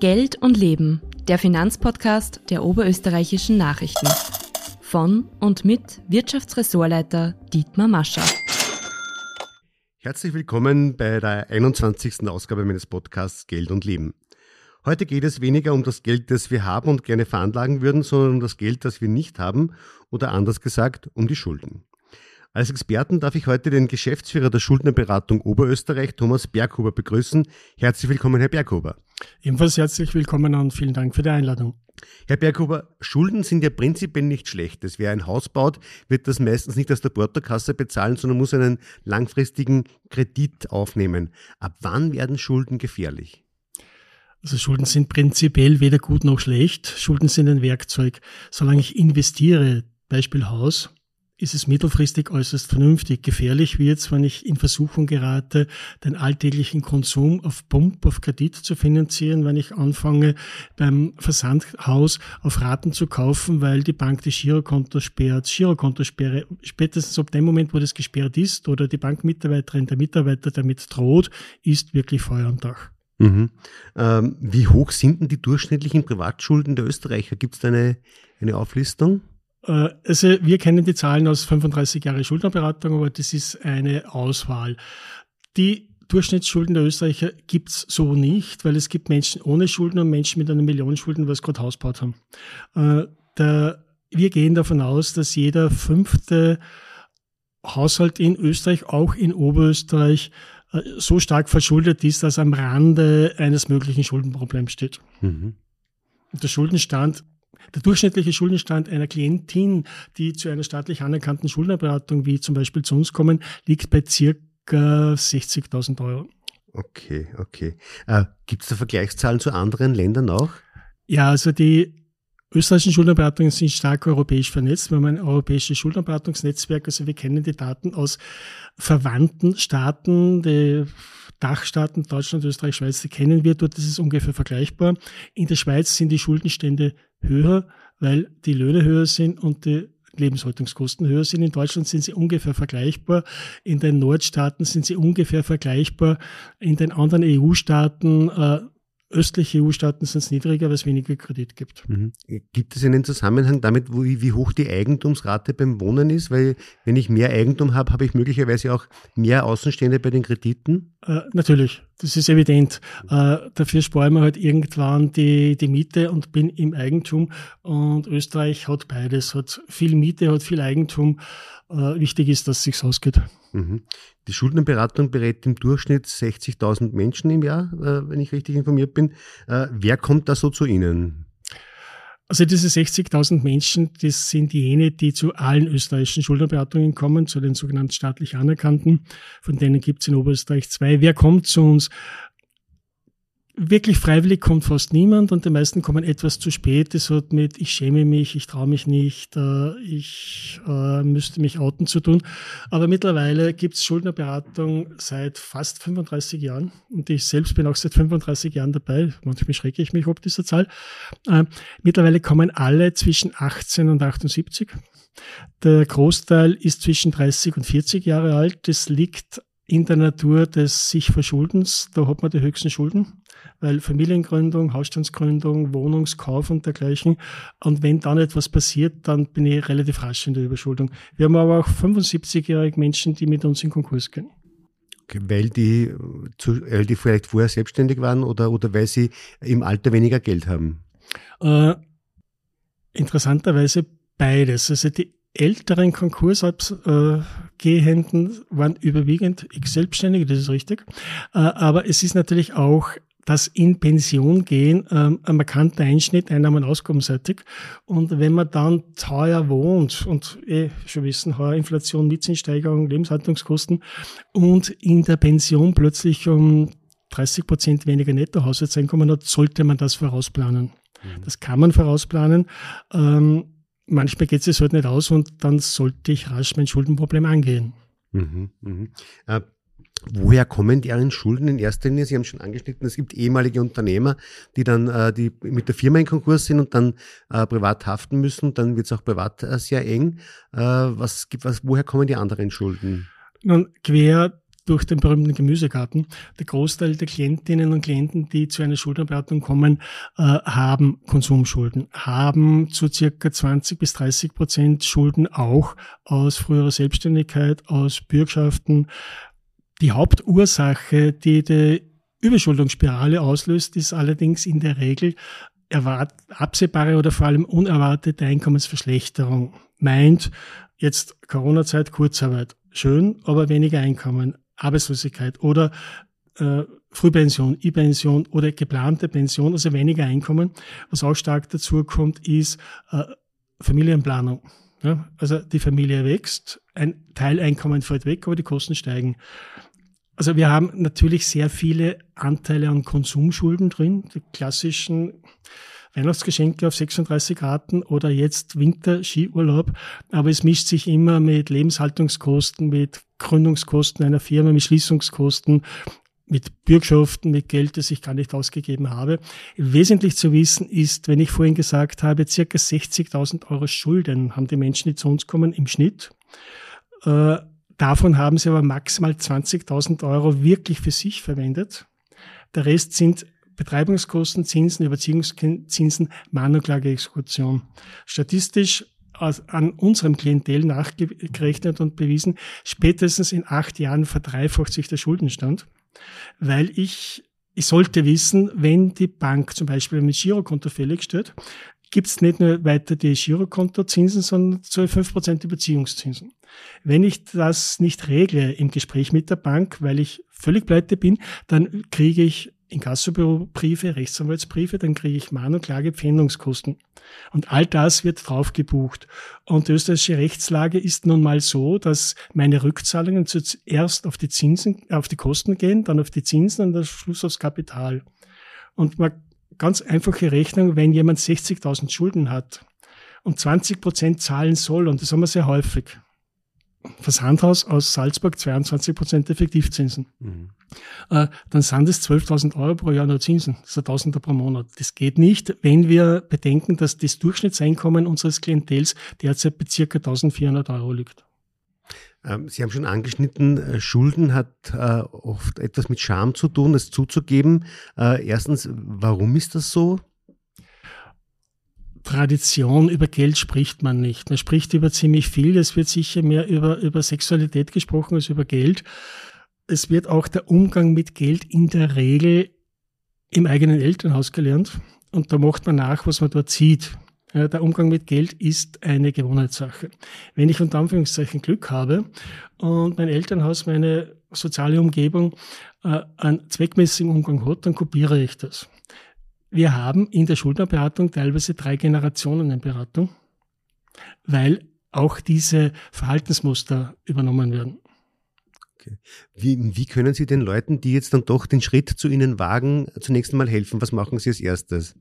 Geld und Leben, der Finanzpodcast der oberösterreichischen Nachrichten. Von und mit Wirtschaftsressortleiter Dietmar Mascher. Herzlich willkommen bei der 21. Ausgabe meines Podcasts Geld und Leben. Heute geht es weniger um das Geld, das wir haben und gerne veranlagen würden, sondern um das Geld, das wir nicht haben oder anders gesagt um die Schulden. Als Experten darf ich heute den Geschäftsführer der Schuldnerberatung Oberösterreich, Thomas Berghuber, begrüßen. Herzlich willkommen, Herr Berghuber. Ebenfalls herzlich willkommen und vielen Dank für die Einladung. Herr Berghuber, Schulden sind ja prinzipiell nicht schlecht. Wer ein Haus baut, wird das meistens nicht aus der Portokasse bezahlen, sondern muss einen langfristigen Kredit aufnehmen. Ab wann werden Schulden gefährlich? Also Schulden sind prinzipiell weder gut noch schlecht. Schulden sind ein Werkzeug. Solange ich investiere, Beispiel Haus, ist es mittelfristig äußerst vernünftig. Gefährlich wird es, wenn ich in Versuchung gerate, den alltäglichen Konsum auf Pump, auf Kredit zu finanzieren, wenn ich anfange, beim Versandhaus auf Raten zu kaufen, weil die Bank das Girokonto sperrt. Girokontosperre, spätestens ab dem Moment, wo das gesperrt ist oder die Bankmitarbeiterin, der Mitarbeiter damit droht, ist wirklich Feuer am Dach. Mhm. Ähm, wie hoch sind denn die durchschnittlichen Privatschulden der Österreicher? Gibt es da eine, eine Auflistung? Äh, also wir kennen die Zahlen aus 35 Jahre Schuldnerberatung, aber das ist eine Auswahl. Die Durchschnittsschulden der Österreicher gibt's so nicht, weil es gibt Menschen ohne Schulden und Menschen mit einer Million Schulden, was gerade Haus gebaut haben. Äh, der, wir gehen davon aus, dass jeder fünfte Haushalt in Österreich, auch in Oberösterreich, äh, so stark verschuldet ist, dass am Rande eines möglichen Schuldenproblems steht. Mhm. Der Schuldenstand der durchschnittliche Schuldenstand einer Klientin, die zu einer staatlich anerkannten Schuldnerberatung wie zum Beispiel zu uns kommen, liegt bei circa 60.000 Euro. Okay, okay. Äh, Gibt es da Vergleichszahlen zu anderen Ländern auch? Ja, also die österreichischen Schuldnerberatungen sind stark europäisch vernetzt. Wir haben ein europäisches Schuldnerberatungsnetzwerk. Also wir kennen die Daten aus verwandten Staaten, die Dachstaaten, Deutschland, Österreich, Schweiz, die kennen wir. Dort ist es ungefähr vergleichbar. In der Schweiz sind die Schuldenstände höher, weil die Löhne höher sind und die Lebenshaltungskosten höher sind. In Deutschland sind sie ungefähr vergleichbar. In den Nordstaaten sind sie ungefähr vergleichbar. In den anderen EU-Staaten äh, östliche EU-Staaten sind es niedriger, weil es weniger Kredit gibt. Mhm. Gibt es einen Zusammenhang damit, wo, wie hoch die Eigentumsrate beim Wohnen ist? Weil wenn ich mehr Eigentum habe, habe ich möglicherweise auch mehr Außenstände bei den Krediten? Äh, natürlich, das ist evident. Äh, dafür sparen wir halt irgendwann die, die Miete und bin im Eigentum. Und Österreich hat beides, hat viel Miete, hat viel Eigentum. Äh, wichtig ist, dass es sich ausgeht. Mhm. Die Schuldenberatung berät im Durchschnitt 60.000 Menschen im Jahr, äh, wenn ich richtig informiert bin. Äh, wer kommt da so zu Ihnen? Also diese 60.000 Menschen, das sind jene, die zu allen österreichischen Schuldenberatungen kommen, zu den sogenannten staatlich anerkannten. Von denen gibt es in Oberösterreich zwei. Wer kommt zu uns? Wirklich freiwillig kommt fast niemand und die meisten kommen etwas zu spät. Das hat mit, ich schäme mich, ich traue mich nicht, äh, ich äh, müsste mich outen zu tun. Aber mittlerweile gibt es Schuldnerberatung seit fast 35 Jahren und ich selbst bin auch seit 35 Jahren dabei. Manchmal schrecke ich mich ob dieser Zahl. Äh, mittlerweile kommen alle zwischen 18 und 78. Der Großteil ist zwischen 30 und 40 Jahre alt. Das liegt in der Natur des sich Verschuldens. Da hat man die höchsten Schulden weil Familiengründung, Hausstandsgründung, Wohnungskauf und dergleichen. Und wenn dann etwas passiert, dann bin ich relativ rasch in der Überschuldung. Wir haben aber auch 75-jährige Menschen, die mit uns in Konkurs gehen. Okay, weil die, weil die vielleicht vorher selbstständig waren oder, oder weil sie im Alter weniger Geld haben? Äh, interessanterweise beides. Also die älteren Konkursabgehenden äh, waren überwiegend Selbstständige, das ist richtig. Äh, aber es ist natürlich auch das in Pension gehen ähm, ein markanter Einschnitt einnahmen- und ausgabenseitig. Und wenn man dann teuer wohnt und eh schon wissen, heuer Inflation, Mietzinsteigerung, Lebenshaltungskosten und in der Pension plötzlich um 30 Prozent weniger Nettohaushaltseinkommen hat, sollte man das vorausplanen. Mhm. Das kann man vorausplanen. Ähm, manchmal geht es halt nicht aus und dann sollte ich rasch mein Schuldenproblem angehen. Mhm, mh. äh, Woher kommen deren Schulden in erster Linie? Sie haben schon angeschnitten, es gibt ehemalige Unternehmer, die dann äh, die mit der Firma in Konkurs sind und dann äh, privat haften müssen. Dann wird es auch privat äh, sehr eng. Äh, was was, woher kommen die anderen Schulden? Nun, quer durch den berühmten Gemüsegarten. Der Großteil der Klientinnen und Klienten, die zu einer Schuldenberatung kommen, äh, haben Konsumschulden, haben zu circa 20 bis 30 Prozent Schulden auch aus früherer Selbstständigkeit, aus Bürgschaften. Die Hauptursache, die die Überschuldungsspirale auslöst, ist allerdings in der Regel erwart absehbare oder vor allem unerwartete Einkommensverschlechterung. Meint jetzt Corona-Zeit, Kurzarbeit. Schön, aber weniger Einkommen. Arbeitslosigkeit oder äh, Frühpension, E-Pension oder geplante Pension, also weniger Einkommen. Was auch stark dazu kommt, ist äh, Familienplanung. Ja, also die Familie wächst, ein Teileinkommen fällt weg, aber die Kosten steigen. Also wir haben natürlich sehr viele Anteile an Konsumschulden drin, die klassischen Weihnachtsgeschenke auf 36 Raten oder jetzt Winter-Skiurlaub. Aber es mischt sich immer mit Lebenshaltungskosten, mit Gründungskosten einer Firma, mit Schließungskosten, mit Bürgschaften, mit Geld, das ich gar nicht ausgegeben habe. Wesentlich zu wissen ist, wenn ich vorhin gesagt habe, circa 60.000 Euro Schulden haben die Menschen, die zu uns kommen, im Schnitt. Äh, davon haben sie aber maximal 20.000 Euro wirklich für sich verwendet. Der Rest sind Betreibungskosten, Zinsen, Überziehungszinsen, Mahnunklage-Exekution. Statistisch an unserem Klientel nachgerechnet und bewiesen, spätestens in acht Jahren verdreifacht sich der Schuldenstand, weil ich, ich sollte wissen, wenn die Bank zum Beispiel mit Girokonto fällig steht, gibt es nicht nur weiter die Girokontozinsen, sondern zu 5% Überziehungszinsen. Wenn ich das nicht regle im Gespräch mit der Bank, weil ich völlig pleite bin, dann kriege ich Inkassobürobriefe, Rechtsanwaltsbriefe, dann kriege ich Mahn- und Klagepfändungskosten. Und all das wird drauf gebucht. Und die österreichische Rechtslage ist nun mal so, dass meine Rückzahlungen zuerst auf die Zinsen, auf die Kosten gehen, dann auf die Zinsen und am Schluss aufs Kapital. Und mal ganz einfache Rechnung, wenn jemand 60.000 Schulden hat und 20 Prozent zahlen soll, und das haben wir sehr häufig, Versandhaus aus Salzburg 22 Prozent Effektivzinsen. Mhm. Äh, dann sind es 12.000 Euro pro Jahr nur Zinsen. Das ist ein Tausender pro Monat. Das geht nicht, wenn wir bedenken, dass das Durchschnittseinkommen unseres Klientels derzeit bei circa 1.400 Euro liegt. Ähm, Sie haben schon angeschnitten, äh, Schulden hat äh, oft etwas mit Scham zu tun, es zuzugeben. Erstens, warum ist das so? Tradition, über Geld spricht man nicht. Man spricht über ziemlich viel. Es wird sicher mehr über, über Sexualität gesprochen als über Geld. Es wird auch der Umgang mit Geld in der Regel im eigenen Elternhaus gelernt. Und da macht man nach, was man dort sieht. Ja, der Umgang mit Geld ist eine Gewohnheitssache. Wenn ich unter Anführungszeichen Glück habe und mein Elternhaus, meine soziale Umgebung äh, einen zweckmäßigen Umgang hat, dann kopiere ich das. Wir haben in der Schuldnerberatung teilweise drei Generationen in Beratung, weil auch diese Verhaltensmuster übernommen werden. Wie, wie können Sie den Leuten, die jetzt dann doch den Schritt zu Ihnen wagen, zunächst einmal helfen? Was machen Sie als erstes?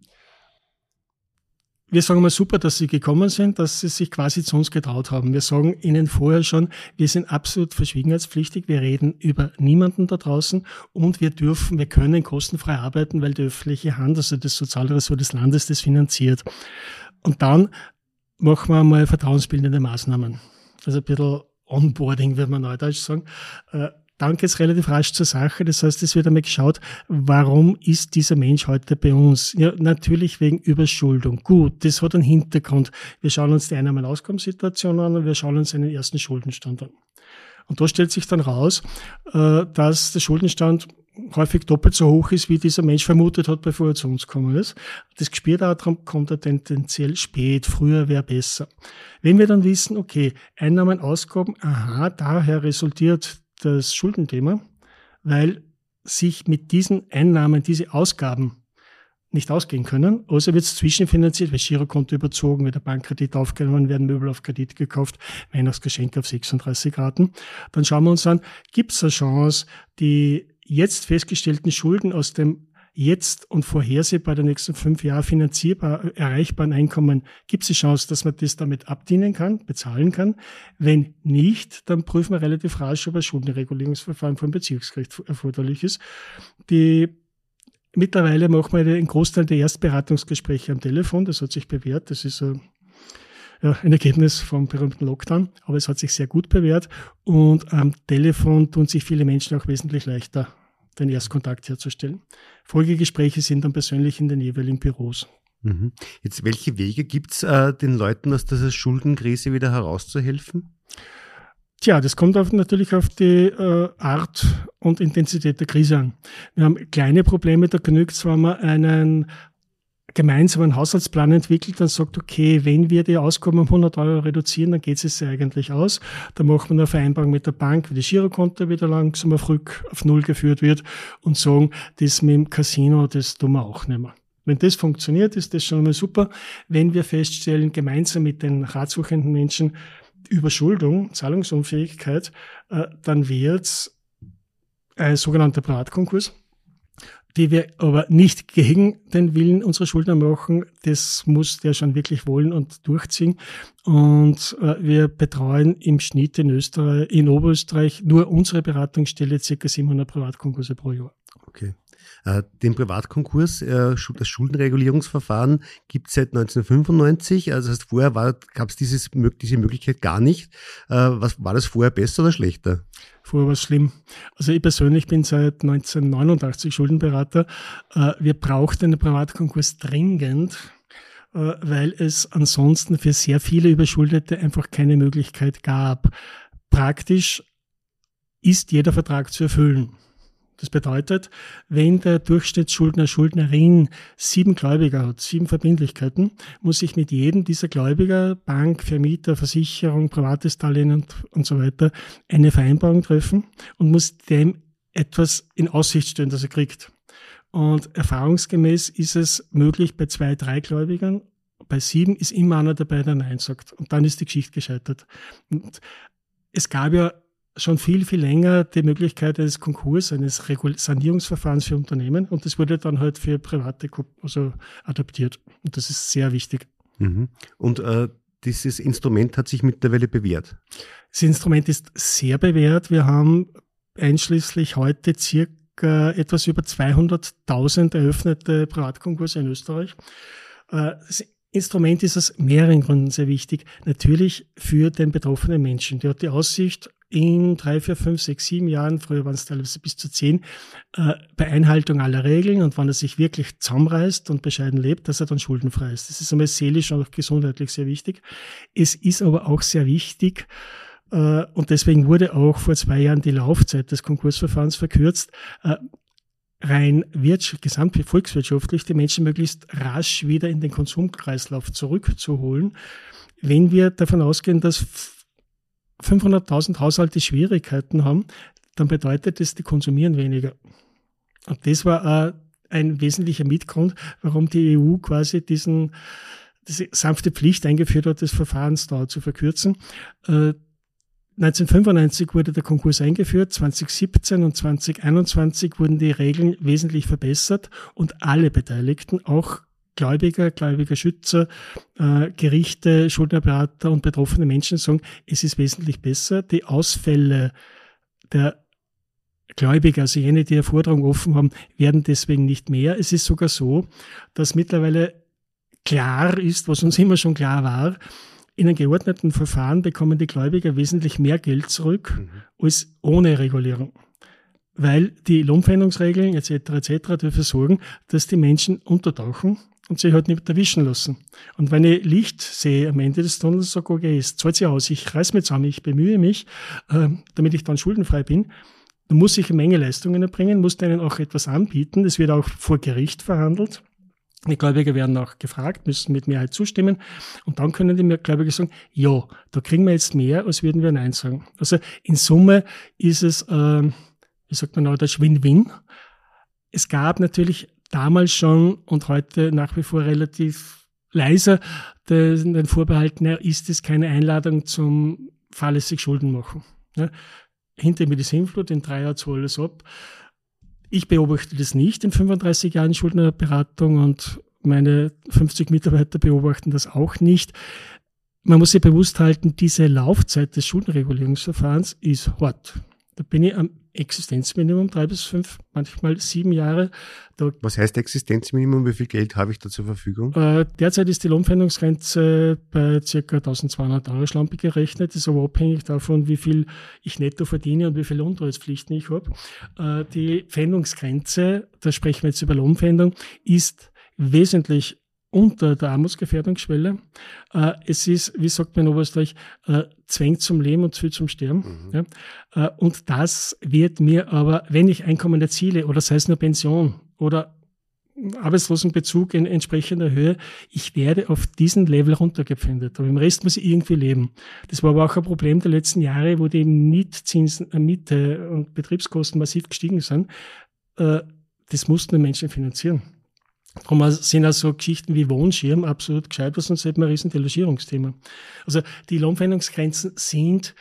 Wir sagen mal super, dass Sie gekommen sind, dass Sie sich quasi zu uns getraut haben. Wir sagen Ihnen vorher schon, wir sind absolut verschwiegenheitspflichtig. Wir reden über niemanden da draußen und wir dürfen, wir können kostenfrei arbeiten, weil die öffentliche Hand, also das Sozialressort des Landes, das finanziert. Und dann machen wir mal vertrauensbildende Maßnahmen. Also ein bisschen Onboarding, würde man neudeutsch sagen. Dann geht es relativ rasch zur Sache. Das heißt, es wird einmal geschaut, warum ist dieser Mensch heute bei uns? Ja, natürlich wegen Überschuldung. Gut, das hat einen Hintergrund. Wir schauen uns die Einnahme- und Auskommenssituation an und wir schauen uns einen ersten Schuldenstand an. Und da stellt sich dann raus, äh, dass der Schuldenstand häufig doppelt so hoch ist, wie dieser Mensch vermutet hat, bevor er zu uns gekommen ist. Das Gespürdatum kommt er tendenziell spät, früher wäre besser. Wenn wir dann wissen, okay, Einnahmen, Ausgaben, aha, daher resultiert das Schuldenthema, weil sich mit diesen Einnahmen diese Ausgaben nicht ausgehen können. Also wird es zwischenfinanziert, weil Girokonto überzogen, wird der Bankkredit aufgenommen, werden Möbel auf Kredit gekauft, Weihnachtsgeschenke auf 36 Raten. Dann schauen wir uns an, gibt es eine Chance, die jetzt festgestellten Schulden aus dem jetzt und vorhersehbar der nächsten fünf Jahre finanzierbar, erreichbaren Einkommen, gibt es die Chance, dass man das damit abdienen kann, bezahlen kann. Wenn nicht, dann prüfen wir relativ rasch, ob ein Schuldenregulierungsverfahren vom Beziehungsgericht erforderlich ist. Die Mittlerweile machen wir einen Großteil der Erstberatungsgespräche am Telefon. Das hat sich bewährt. Das ist ja, ein Ergebnis vom berühmten Lockdown, aber es hat sich sehr gut bewährt und am Telefon tun sich viele Menschen auch wesentlich leichter, den Erstkontakt herzustellen. Folgegespräche sind dann persönlich in den jeweiligen Büros. Mhm. Jetzt, welche Wege gibt es äh, den Leuten aus dieser Schuldenkrise wieder herauszuhelfen? Tja, das kommt auf, natürlich auf die äh, Art und Intensität der Krise an. Wir haben kleine Probleme, da genügt es, wenn man einen gemeinsamen Haushaltsplan entwickelt und sagt, okay, wenn wir die Ausgaben um 100 Euro reduzieren, dann geht es eigentlich aus. Dann machen wir eine Vereinbarung mit der Bank, wie das Girokonto wieder langsam auf, Rück, auf Null geführt wird und sagen, das mit dem Casino, das tun wir auch nicht mehr. Wenn das funktioniert, ist das schon mal super. Wenn wir feststellen, gemeinsam mit den ratsuchenden Menschen Überschuldung, Zahlungsunfähigkeit, äh, dann wird ein sogenannter Privatkonkurs die wir aber nicht gegen den Willen unserer Schuldner machen. Das muss der schon wirklich wollen und durchziehen. Und äh, wir betreuen im Schnitt in Österreich, in Oberösterreich nur unsere Beratungsstelle ca. 700 Privatkonkurse pro Jahr. Okay. Äh, den Privatkonkurs, äh, das Schuldenregulierungsverfahren gibt es seit 1995. Also das heißt, vorher gab es diese Möglichkeit gar nicht. Äh, was, war das vorher besser oder schlechter? Vorher war es schlimm. Also ich persönlich bin seit 1989 Schuldenberater. Wir brauchten einen Privatkonkurs dringend, weil es ansonsten für sehr viele Überschuldete einfach keine Möglichkeit gab. Praktisch ist jeder Vertrag zu erfüllen. Das bedeutet, wenn der Durchschnittsschuldner, Schuldnerin sieben Gläubiger hat, sieben Verbindlichkeiten, muss ich mit jedem dieser Gläubiger, Bank, Vermieter, Versicherung, privates Darlehen und, und so weiter, eine Vereinbarung treffen und muss dem etwas in Aussicht stellen, dass er kriegt. Und erfahrungsgemäß ist es möglich bei zwei, drei Gläubigern. Bei sieben ist immer einer dabei, der Nein sagt. Und dann ist die Geschichte gescheitert. Und es gab ja schon viel, viel länger die Möglichkeit eines Konkurs, eines Sanierungsverfahrens für Unternehmen und das wurde dann halt für Private also adaptiert. Und das ist sehr wichtig. Mhm. Und äh, dieses Instrument hat sich mittlerweile bewährt? Das Instrument ist sehr bewährt. Wir haben einschließlich heute circa etwas über 200.000 eröffnete Privatkonkurse in Österreich. Äh, das Instrument ist aus mehreren Gründen sehr wichtig. Natürlich für den betroffenen Menschen. Der hat die Aussicht, in drei, vier, fünf, sechs, sieben Jahren, früher waren es teilweise bis zu zehn, äh, bei Einhaltung aller Regeln und wenn er sich wirklich zusammenreißt und bescheiden lebt, dass er dann schuldenfrei ist. Das ist einmal seelisch und auch gesundheitlich sehr wichtig. Es ist aber auch sehr wichtig, äh, und deswegen wurde auch vor zwei Jahren die Laufzeit des Konkursverfahrens verkürzt, äh, rein gesamt volkswirtschaftlich die Menschen möglichst rasch wieder in den Konsumkreislauf zurückzuholen. Wenn wir davon ausgehen, dass 500.000 Haushalte Schwierigkeiten haben, dann bedeutet das, die konsumieren weniger. Und das war äh, ein wesentlicher Mitgrund, warum die EU quasi diesen, diese sanfte Pflicht eingeführt hat, das Verfahrensdauer zu verkürzen. Äh, 1995 wurde der Konkurs eingeführt, 2017 und 2021 wurden die Regeln wesentlich verbessert und alle Beteiligten, auch Gläubiger, Gläubigerschützer, äh, Gerichte, Schuldnerberater und betroffene Menschen sagen, es ist wesentlich besser. Die Ausfälle der Gläubiger, also jene, die eine Forderung offen haben, werden deswegen nicht mehr. Es ist sogar so, dass mittlerweile klar ist, was uns immer schon klar war, in einem geordneten Verfahren bekommen die Gläubiger wesentlich mehr Geld zurück mhm. als ohne Regulierung. Weil die Lohnveränderungsregeln etc. etc. dafür sorgen, dass die Menschen untertauchen und sich halt nicht erwischen lassen. Und wenn ich Licht sehe am Ende des Tunnels, sage ich, okay, es zahlt sich aus, ich reiß mich zusammen, ich bemühe mich, äh, damit ich dann schuldenfrei bin, dann muss ich eine Menge Leistungen erbringen, muss denen auch etwas anbieten. Es wird auch vor Gericht verhandelt. Die Gläubiger werden auch gefragt, müssen mit Mehrheit zustimmen. Und dann können die Gläubiger sagen, ja, da kriegen wir jetzt mehr, als würden wir Nein sagen. Also in Summe ist es, äh, wie sagt man auch, das Win-Win. Es gab natürlich damals schon und heute nach wie vor relativ leiser den, den Vorbehalt, na, ist es keine Einladung zum fahrlässig Schulden machen. Ja, hinter mir die Sinnflut, in drei Jahren zahle alles ab. Ich beobachte das nicht in 35 Jahren Schuldnerberatung und meine 50 Mitarbeiter beobachten das auch nicht. Man muss sich bewusst halten, diese Laufzeit des Schuldenregulierungsverfahrens ist hart. Da bin ich am Existenzminimum, drei bis fünf, manchmal sieben Jahre. Da Was heißt Existenzminimum? Wie viel Geld habe ich da zur Verfügung? Äh, derzeit ist die Lohnpfändungsgrenze bei ca. 1200 Euro Schlampe gerechnet. Das ist aber abhängig davon, wie viel ich netto verdiene und wie viele Lohntreuspflichten ich habe. Äh, die Pfändungsgrenze, da sprechen wir jetzt über Lohnpfändung, ist wesentlich unter der Armutsgefährdungsschwelle. Äh, es ist, wie sagt man in Oberösterreich, äh, zwängt zum Leben und zu zum Sterben. Mhm. Ja? Äh, und das wird mir aber, wenn ich Einkommen erziele, oder sei es nur Pension oder Arbeitslosenbezug in entsprechender Höhe, ich werde auf diesen Level runtergepfändet. Aber im Rest muss ich irgendwie leben. Das war aber auch ein Problem der letzten Jahre, wo die Mietzinsen, Miete und Betriebskosten massiv gestiegen sind. Das mussten die Menschen finanzieren. Darum sind also Geschichten wie Wohnschirm absolut gescheit, was sonst hätten wir ein riesen Delogierungsthema. Also die Lohnverhandlungsgrenzen sind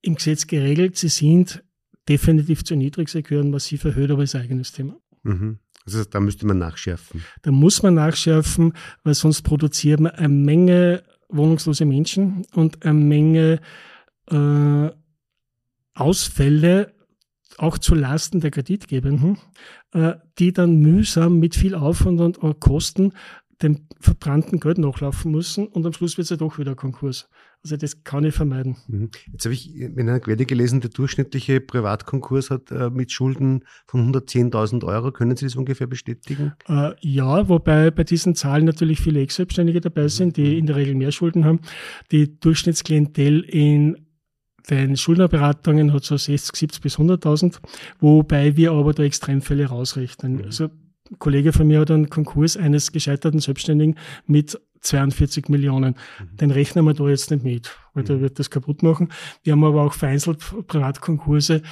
im Gesetz geregelt, sie sind definitiv zu niedrig, sie gehören massiv erhöht, aber ist ein eigenes Thema. Mhm. Also da müsste man nachschärfen. Da muss man nachschärfen, weil sonst produziert man eine Menge wohnungslose Menschen und eine Menge äh, Ausfälle auch zu Lasten der Kreditgebenden, äh, die dann mühsam mit viel Aufwand und Kosten dem verbrannten Geld nachlaufen müssen und am Schluss wird es ja doch wieder Konkurs. Also das kann ich vermeiden. Mhm. Jetzt habe ich in einer Quelle gelesen, der durchschnittliche Privatkonkurs hat äh, mit Schulden von 110.000 Euro. Können Sie das ungefähr bestätigen? Äh, ja, wobei bei diesen Zahlen natürlich viele Ex-Selbstständige dabei sind, die mhm. in der Regel mehr Schulden haben. Die Durchschnittsklientel in den Schuldnerberatungen hat so 60, 70 bis 100.000, wobei wir aber da Extremfälle rausrechnen. Mhm. Also ein Kollege von mir hat einen Konkurs eines gescheiterten Selbstständigen mit 42 Millionen. Mhm. Den rechnen wir da jetzt nicht mit, weil mhm. der wird das kaputt machen. Wir haben aber auch vereinzelt Privatkonkurse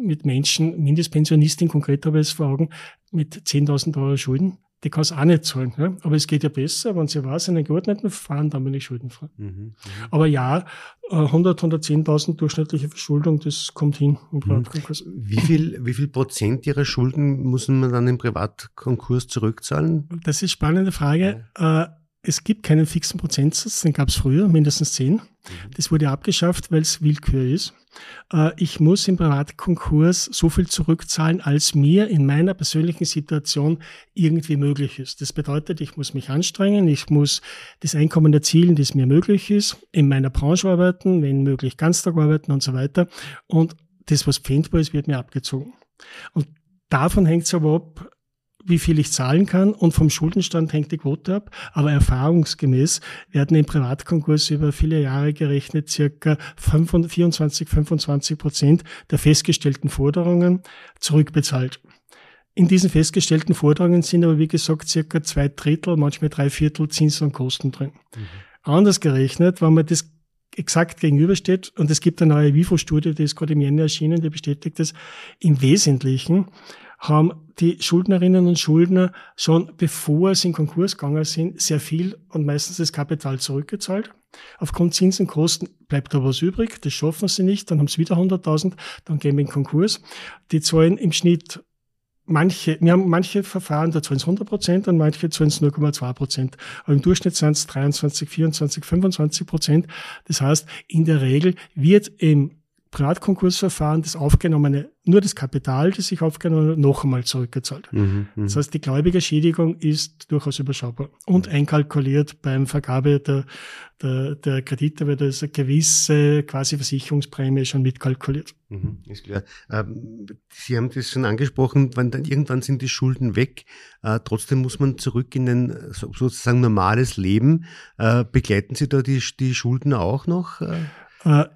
mit Menschen, Mindestpensionistin konkret habe ich es vor Augen, mit 10.000 Euro Schulden die kann es auch nicht zahlen. Ja? Aber es geht ja besser, wenn sie weiß, in einem geordneten Verfahren, dann bin ich schuldenfrei. Mhm, mhm. Aber ja, 100, äh, 110.000 durchschnittliche Verschuldung, das kommt hin im mhm. Privatkonkurs. Wie viel, wie viel Prozent Ihrer Schulden muss man dann im Privatkonkurs zurückzahlen? Das ist eine spannende Frage. Ja. Äh, es gibt keinen fixen Prozentsatz, den gab es früher, mindestens 10. Mhm. Das wurde abgeschafft, weil es Willkür ist. Äh, ich muss im Privatkonkurs so viel zurückzahlen, als mir in meiner persönlichen Situation irgendwie möglich ist. Das bedeutet, ich muss mich anstrengen, ich muss das Einkommen erzielen, das mir möglich ist, in meiner Branche arbeiten, wenn möglich Ganztag arbeiten und so weiter. Und das, was pfändbar ist, wird mir abgezogen. Und davon hängt es aber ab, wie viel ich zahlen kann und vom Schuldenstand hängt die Quote ab. Aber erfahrungsgemäß werden im Privatkonkurs über viele Jahre gerechnet circa 24, 25 Prozent der festgestellten Forderungen zurückbezahlt. In diesen festgestellten Forderungen sind aber, wie gesagt, circa zwei Drittel, manchmal drei Viertel Zinsen und Kosten drin. Mhm. Anders gerechnet, wenn man das exakt gegenübersteht, und es gibt eine neue WIFO-Studie, die ist gerade im Jänner erschienen, die bestätigt das, im Wesentlichen haben die Schuldnerinnen und Schuldner schon bevor sie in Konkurs gegangen sind, sehr viel und meistens das Kapital zurückgezahlt. Aufgrund Zinsenkosten bleibt da was übrig, das schaffen sie nicht, dann haben sie wieder 100.000, dann gehen wir in Konkurs. Die zahlen im Schnitt manche, wir haben manche Verfahren, da zahlen es 100 Prozent und manche zahlen es 0,2 Prozent. Aber im Durchschnitt sind es 23, 24, 25 Prozent. Das heißt, in der Regel wird im Privatkonkursverfahren das aufgenommene, nur das Kapital, das ich aufgenommen habe, noch einmal zurückgezahlt. Mhm, mhm, das heißt, die Gläubigerschädigung ist durchaus überschaubar und einkalkuliert beim Vergabe der, der, der Kredite, weil da ist eine gewisse quasi Versicherungsprämie schon mitkalkuliert. Mhm, ist klar. Ähm, Sie haben das schon angesprochen, wenn dann irgendwann sind die Schulden weg. Äh, trotzdem muss man zurück in ein sozusagen normales Leben. Äh, begleiten Sie da die, die Schulden auch noch? Äh? Äh,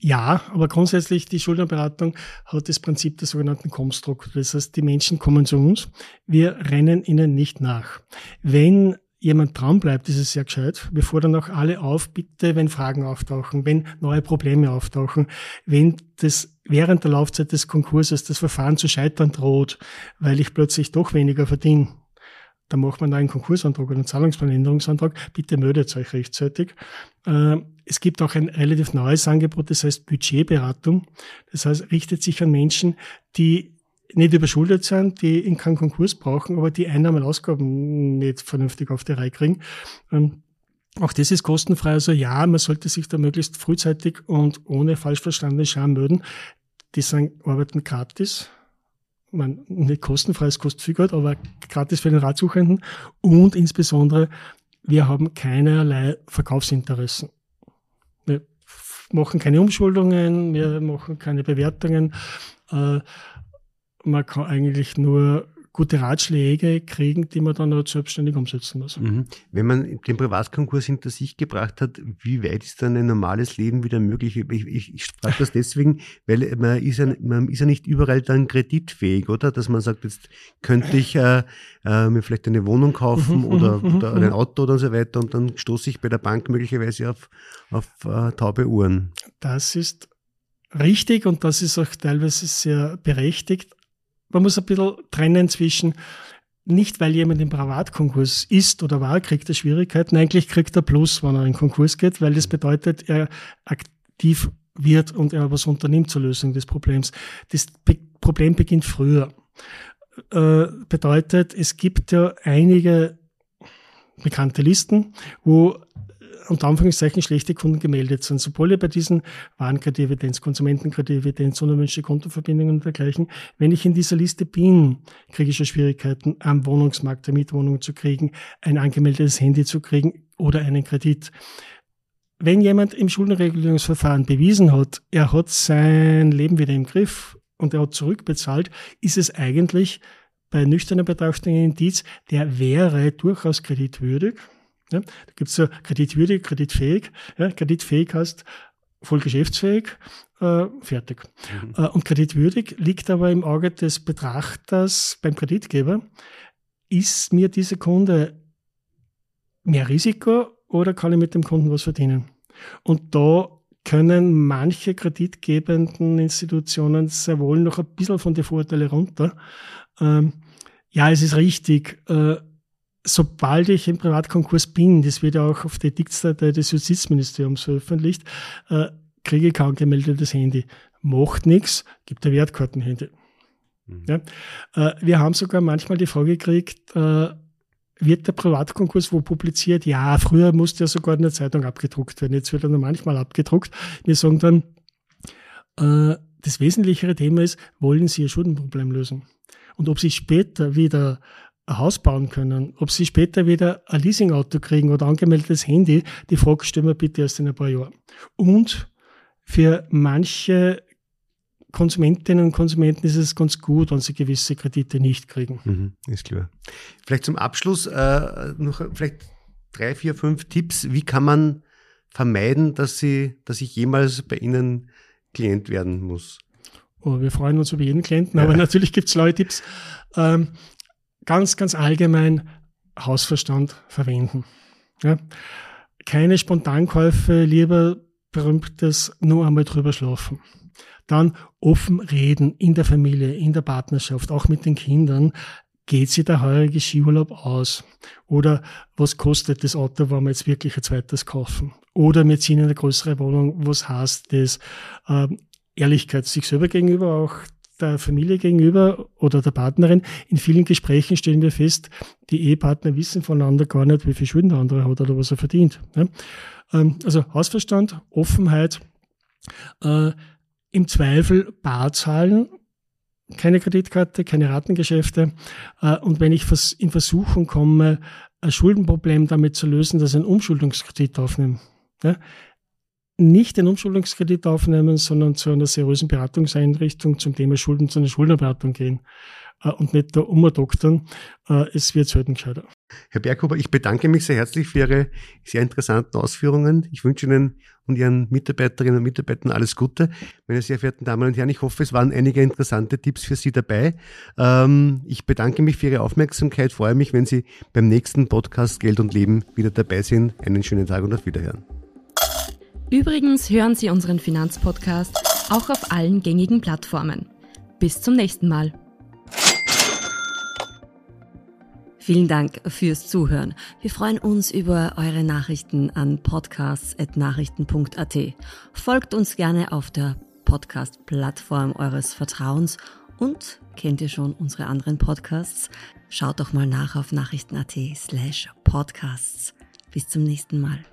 ja, aber grundsätzlich die Schuldnerberatung hat das Prinzip der sogenannten Komstrukt. Das heißt, die Menschen kommen zu uns, wir rennen ihnen nicht nach. Wenn jemand dran bleibt, ist es sehr gescheit. Wir fordern auch alle auf, bitte, wenn Fragen auftauchen, wenn neue Probleme auftauchen, wenn das während der Laufzeit des Konkurses das Verfahren zu scheitern droht, weil ich plötzlich doch weniger verdiene, dann macht man einen Konkursantrag oder einen Zahlungsplanänderungsantrag. Bitte meldet euch rechtzeitig. Äh, es gibt auch ein relativ neues Angebot, das heißt Budgetberatung. Das heißt, richtet sich an Menschen, die nicht überschuldet sind, die in keinen Konkurs brauchen, aber die Einnahmen und Ausgaben nicht vernünftig auf die Reihe kriegen. Ähm, auch das ist kostenfrei. Also ja, man sollte sich da möglichst frühzeitig und ohne falsch verstandene Scham melden. die sind, arbeiten gratis. Man, nicht kostenfrei, es kostet viel Geld, aber gratis für den Ratsuchenden. Und insbesondere, wir haben keinerlei Verkaufsinteressen. Machen keine Umschuldungen, wir machen keine Bewertungen. Äh, man kann eigentlich nur gute Ratschläge kriegen, die man dann halt selbstständig umsetzen muss. Mhm. Wenn man den Privatkonkurs hinter sich gebracht hat, wie weit ist dann ein normales Leben wieder möglich? Ich, ich, ich frage das deswegen, weil man ist, ja, man ist ja nicht überall dann kreditfähig, oder? Dass man sagt, jetzt könnte ich äh, äh, mir vielleicht eine Wohnung kaufen mhm, oder, mhm, oder ein Auto oder so weiter und dann stoße ich bei der Bank möglicherweise auf, auf äh, taube Uhren. Das ist richtig und das ist auch teilweise sehr berechtigt man muss ein bisschen trennen zwischen nicht, weil jemand im Privatkonkurs ist oder war, kriegt er Schwierigkeiten. Eigentlich kriegt er Plus, wenn er in Konkurs geht, weil das bedeutet, er aktiv wird und er was unternimmt zur Lösung des Problems. Das Problem beginnt früher. Äh, bedeutet, es gibt ja einige bekannte Listen, wo unter Anführungszeichen schlechte Kunden gemeldet sind. Sowohl bei diesen Warenkreditevidenz, Konsumentenkreditevidenz, unerwünschte Kontoverbindungen und dergleichen. Wenn ich in dieser Liste bin, kriege ich schon Schwierigkeiten, am Wohnungsmarkt eine Mietwohnung zu kriegen, ein angemeldetes Handy zu kriegen oder einen Kredit. Wenn jemand im Schuldenregulierungsverfahren bewiesen hat, er hat sein Leben wieder im Griff und er hat zurückbezahlt, ist es eigentlich bei nüchterner Betrachtung ein Indiz, der wäre durchaus kreditwürdig ja, da gibt es ja kreditwürdig, kreditfähig. Ja, kreditfähig heißt voll geschäftsfähig, äh, fertig. Mhm. Äh, und kreditwürdig liegt aber im Auge des Betrachters beim Kreditgeber. Ist mir dieser Kunde mehr Risiko oder kann ich mit dem Kunden was verdienen? Und da können manche kreditgebenden Institutionen sehr wohl noch ein bisschen von den Vorteilen runter. Ähm, ja, es ist richtig. Äh, sobald ich im Privatkonkurs bin, das wird ja auch auf der Diktdatei des Justizministeriums veröffentlicht, äh, kriege ich kein gemeldetes Handy. Macht nichts, gibt ein Wertkartenhandy. Mhm. Ja? Äh, wir haben sogar manchmal die Frage gekriegt, äh, wird der Privatkonkurs wo publiziert? Ja, früher musste ja sogar in der Zeitung abgedruckt werden. Jetzt wird er nur manchmal abgedruckt. Wir sagen dann, äh, das wesentlichere Thema ist, wollen Sie Ihr Schuldenproblem lösen? Und ob Sie später wieder ein Haus bauen können. Ob sie später wieder ein Leasingauto kriegen oder angemeldetes Handy, die Frage stellen wir bitte erst in ein paar Jahren. Und für manche Konsumentinnen und Konsumenten ist es ganz gut, wenn sie gewisse Kredite nicht kriegen. Mhm, ist klar. Vielleicht zum Abschluss äh, noch vielleicht drei, vier, fünf Tipps. Wie kann man vermeiden, dass, sie, dass ich jemals bei Ihnen Klient werden muss? Oh, wir freuen uns über jeden Klienten, aber natürlich gibt es neue Tipps. Ähm, ganz, ganz allgemein Hausverstand verwenden. Ja? Keine Spontankäufe, lieber berühmtes nur einmal drüber schlafen. Dann offen reden in der Familie, in der Partnerschaft, auch mit den Kindern. Geht sich der heurige Skiurlaub aus? Oder was kostet das Auto, wenn wir jetzt wirklich ein zweites kaufen? Oder wir ziehen in eine größere Wohnung, was heißt das? Ähm, Ehrlichkeit sich selber gegenüber, auch der Familie gegenüber oder der Partnerin. In vielen Gesprächen stellen wir fest, die Ehepartner wissen voneinander gar nicht, wie viel Schulden der andere hat oder was er verdient. Ähm, also Hausverstand, Offenheit, äh, im Zweifel Bar zahlen, keine Kreditkarte, keine Ratengeschäfte. Äh, und wenn ich in Versuchung komme, ein Schuldenproblem damit zu lösen, dass ich einen Umschuldungskredit aufnehme, nicht den Umschuldungskredit aufnehmen, sondern zu einer seriösen Beratungseinrichtung zum Thema Schulden, zu einer Schuldenberatung gehen äh, und nicht da umdoktern. Äh, es wird selten gescheiter. Herr Berghuber, ich bedanke mich sehr herzlich für Ihre sehr interessanten Ausführungen. Ich wünsche Ihnen und Ihren Mitarbeiterinnen und Mitarbeitern alles Gute. Meine sehr verehrten Damen und Herren, ich hoffe, es waren einige interessante Tipps für Sie dabei. Ähm, ich bedanke mich für Ihre Aufmerksamkeit, freue mich, wenn Sie beim nächsten Podcast Geld und Leben wieder dabei sind. Einen schönen Tag und auf Wiederhören. Übrigens hören Sie unseren Finanzpodcast auch auf allen gängigen Plattformen. Bis zum nächsten Mal. Vielen Dank fürs Zuhören. Wir freuen uns über eure Nachrichten an podcasts.nachrichten.at. Folgt uns gerne auf der Podcast-Plattform eures Vertrauens und kennt ihr schon unsere anderen Podcasts? Schaut doch mal nach auf nachrichten.at slash podcasts. Bis zum nächsten Mal.